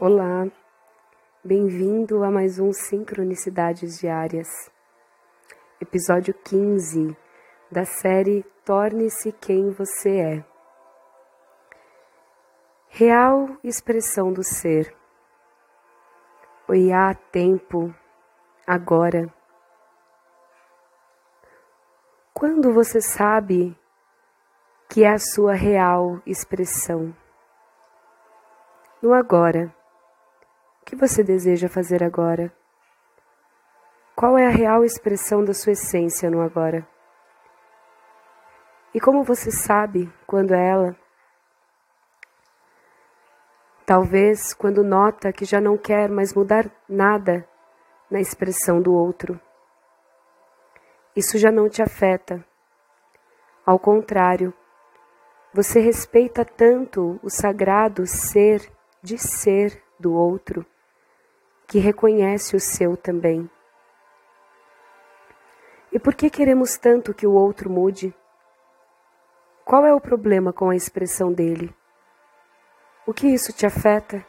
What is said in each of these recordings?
Olá, bem-vindo a mais um Sincronicidades Diárias, episódio 15 da série Torne-se Quem Você É. Real expressão do ser. Oiá, tempo, agora. Quando você sabe que é a sua real expressão? No agora. O que você deseja fazer agora? Qual é a real expressão da sua essência no agora? E como você sabe quando é ela? Talvez quando nota que já não quer mais mudar nada na expressão do outro. Isso já não te afeta. Ao contrário, você respeita tanto o sagrado ser de ser do outro que reconhece o seu também. E por que queremos tanto que o outro mude? Qual é o problema com a expressão dele? O que isso te afeta?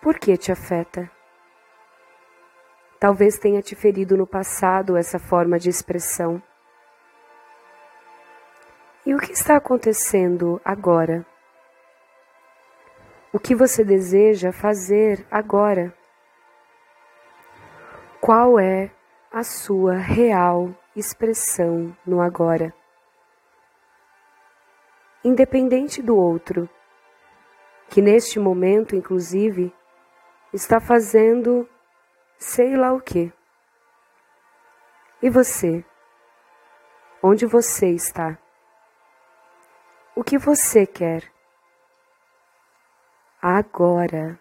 Por que te afeta? Talvez tenha te ferido no passado essa forma de expressão. E o que está acontecendo agora? O que você deseja fazer agora? Qual é a sua real expressão no agora? Independente do outro, que neste momento, inclusive, está fazendo sei lá o que. E você? Onde você está? O que você quer? Agora.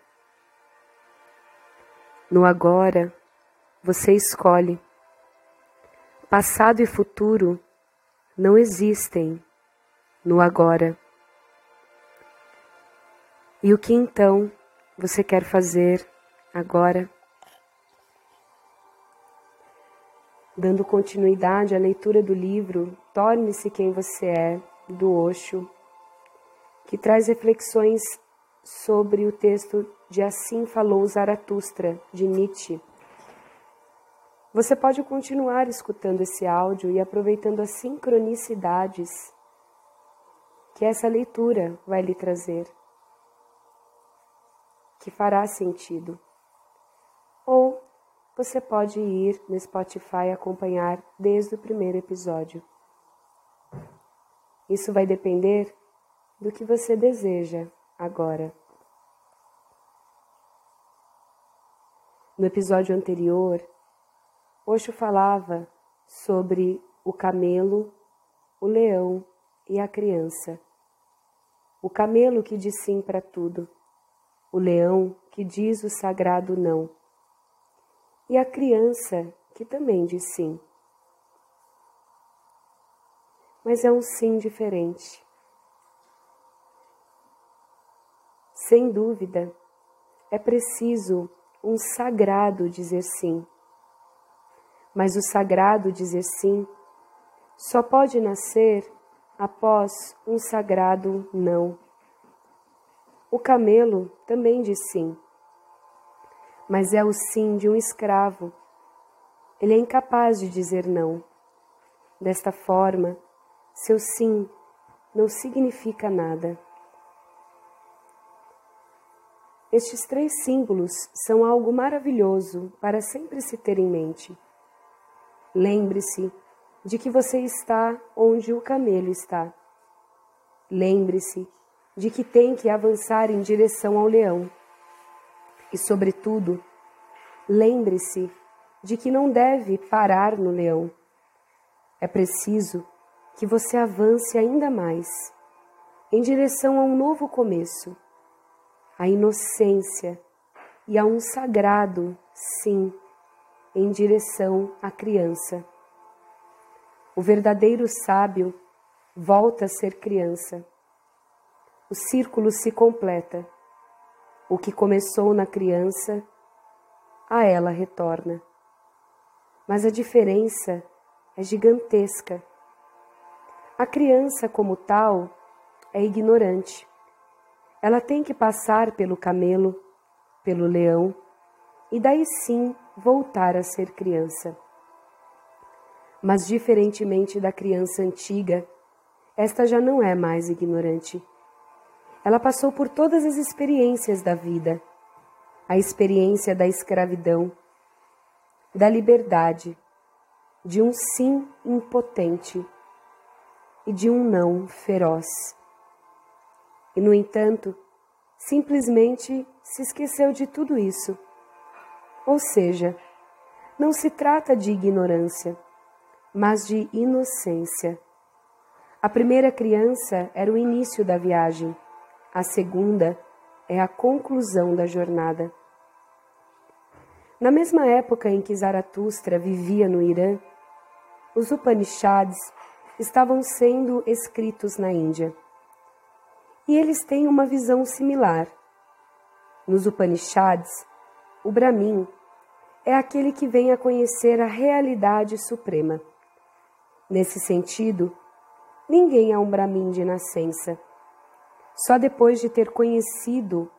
No agora, você escolhe. Passado e futuro não existem no agora. E o que então você quer fazer agora? Dando continuidade à leitura do livro Torne-se Quem Você É, do Osho, que traz reflexões sobre o texto de Assim Falou Zaratustra, de Nietzsche. Você pode continuar escutando esse áudio e aproveitando as sincronicidades que essa leitura vai lhe trazer, que fará sentido. Ou você pode ir no Spotify acompanhar desde o primeiro episódio. Isso vai depender do que você deseja agora. No episódio anterior, Osho falava sobre o camelo, o leão e a criança. O camelo que diz sim para tudo, o leão que diz o sagrado não, e a criança que também diz sim. Mas é um sim diferente. Sem dúvida, é preciso um sagrado dizer sim. Mas o sagrado dizer sim só pode nascer após um sagrado não. O camelo também diz sim, mas é o sim de um escravo. Ele é incapaz de dizer não. Desta forma, seu sim não significa nada. Estes três símbolos são algo maravilhoso para sempre se ter em mente. Lembre-se de que você está onde o camelo está. Lembre-se de que tem que avançar em direção ao leão. E, sobretudo, lembre-se de que não deve parar no leão. É preciso que você avance ainda mais em direção a um novo começo a inocência e a um sagrado sim em direção à criança. O verdadeiro sábio volta a ser criança. O círculo se completa. O que começou na criança, a ela retorna. Mas a diferença é gigantesca. A criança, como tal, é ignorante ela tem que passar pelo camelo, pelo leão, e daí sim voltar a ser criança. Mas, diferentemente da criança antiga, esta já não é mais ignorante. Ela passou por todas as experiências da vida: a experiência da escravidão, da liberdade, de um sim impotente e de um não feroz. E, no entanto, simplesmente se esqueceu de tudo isso. Ou seja, não se trata de ignorância, mas de inocência. A primeira criança era o início da viagem, a segunda é a conclusão da jornada. Na mesma época em que Zaratustra vivia no Irã, os Upanishads estavam sendo escritos na Índia. E eles têm uma visão similar. Nos Upanishads, o Brahmin é aquele que vem a conhecer a realidade suprema. Nesse sentido, ninguém é um Brahmin de nascença. Só depois de ter conhecido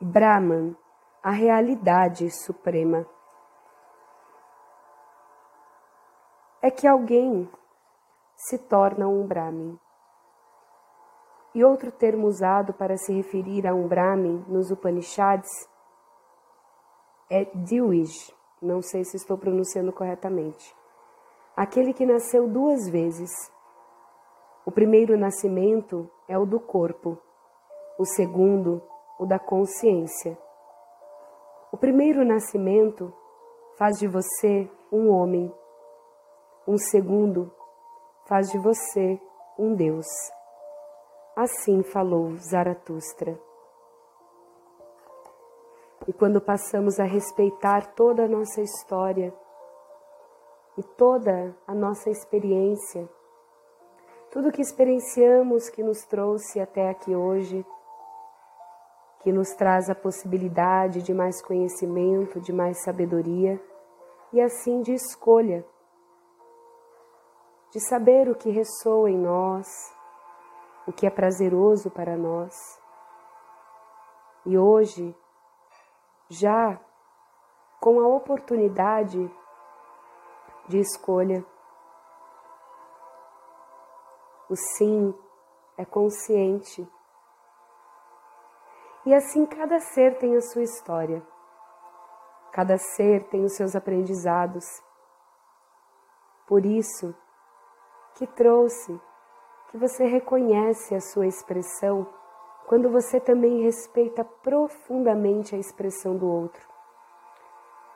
Brahman, a realidade suprema, é que alguém se torna um Brahmin. E outro termo usado para se referir a um Brahmin nos Upanishads é Dwij, não sei se estou pronunciando corretamente. Aquele que nasceu duas vezes. O primeiro nascimento é o do corpo, o segundo, o da consciência. O primeiro nascimento faz de você um homem um segundo faz de você um Deus. Assim falou Zaratustra. E quando passamos a respeitar toda a nossa história e toda a nossa experiência, tudo que experienciamos que nos trouxe até aqui hoje, que nos traz a possibilidade de mais conhecimento, de mais sabedoria e assim de escolha de saber o que ressoa em nós, o que é prazeroso para nós. E hoje, já com a oportunidade de escolha, o sim é consciente. E assim cada ser tem a sua história. Cada ser tem os seus aprendizados. Por isso, que trouxe, que você reconhece a sua expressão quando você também respeita profundamente a expressão do outro.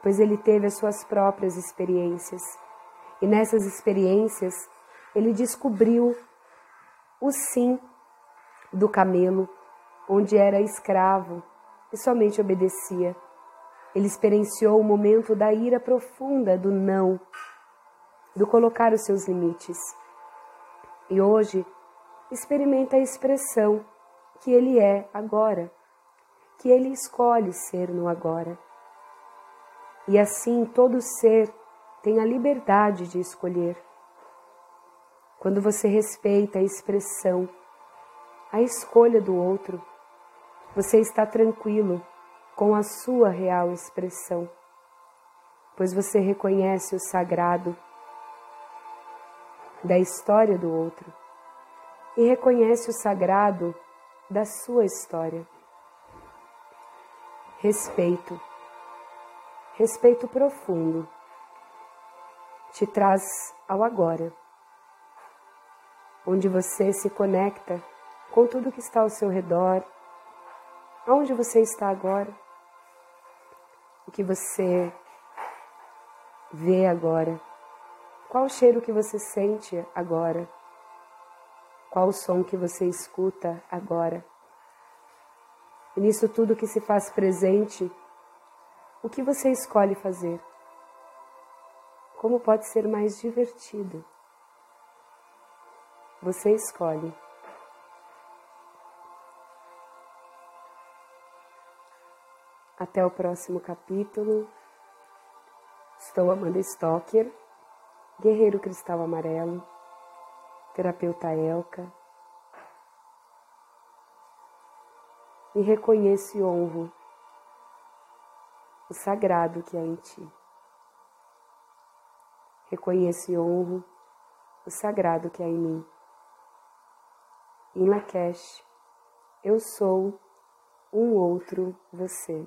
Pois ele teve as suas próprias experiências e nessas experiências ele descobriu o sim do camelo, onde era escravo e somente obedecia. Ele experienciou o momento da ira profunda, do não, do colocar os seus limites. E hoje experimenta a expressão que ele é agora, que ele escolhe ser no agora. E assim todo ser tem a liberdade de escolher. Quando você respeita a expressão, a escolha do outro, você está tranquilo com a sua real expressão, pois você reconhece o sagrado da história do outro e reconhece o sagrado da sua história. Respeito, respeito profundo, te traz ao agora, onde você se conecta com tudo que está ao seu redor, aonde você está agora, o que você vê agora qual o cheiro que você sente agora? Qual o som que você escuta agora? E nisso tudo que se faz presente, o que você escolhe fazer? Como pode ser mais divertido? Você escolhe. Até o próximo capítulo. Estou Amanda Stocker Guerreiro Cristal Amarelo, Terapeuta Elka. E reconheço e honro o sagrado que há em ti. Reconheço e honro o sagrado que há em mim. Em Lakesh, eu sou um outro você.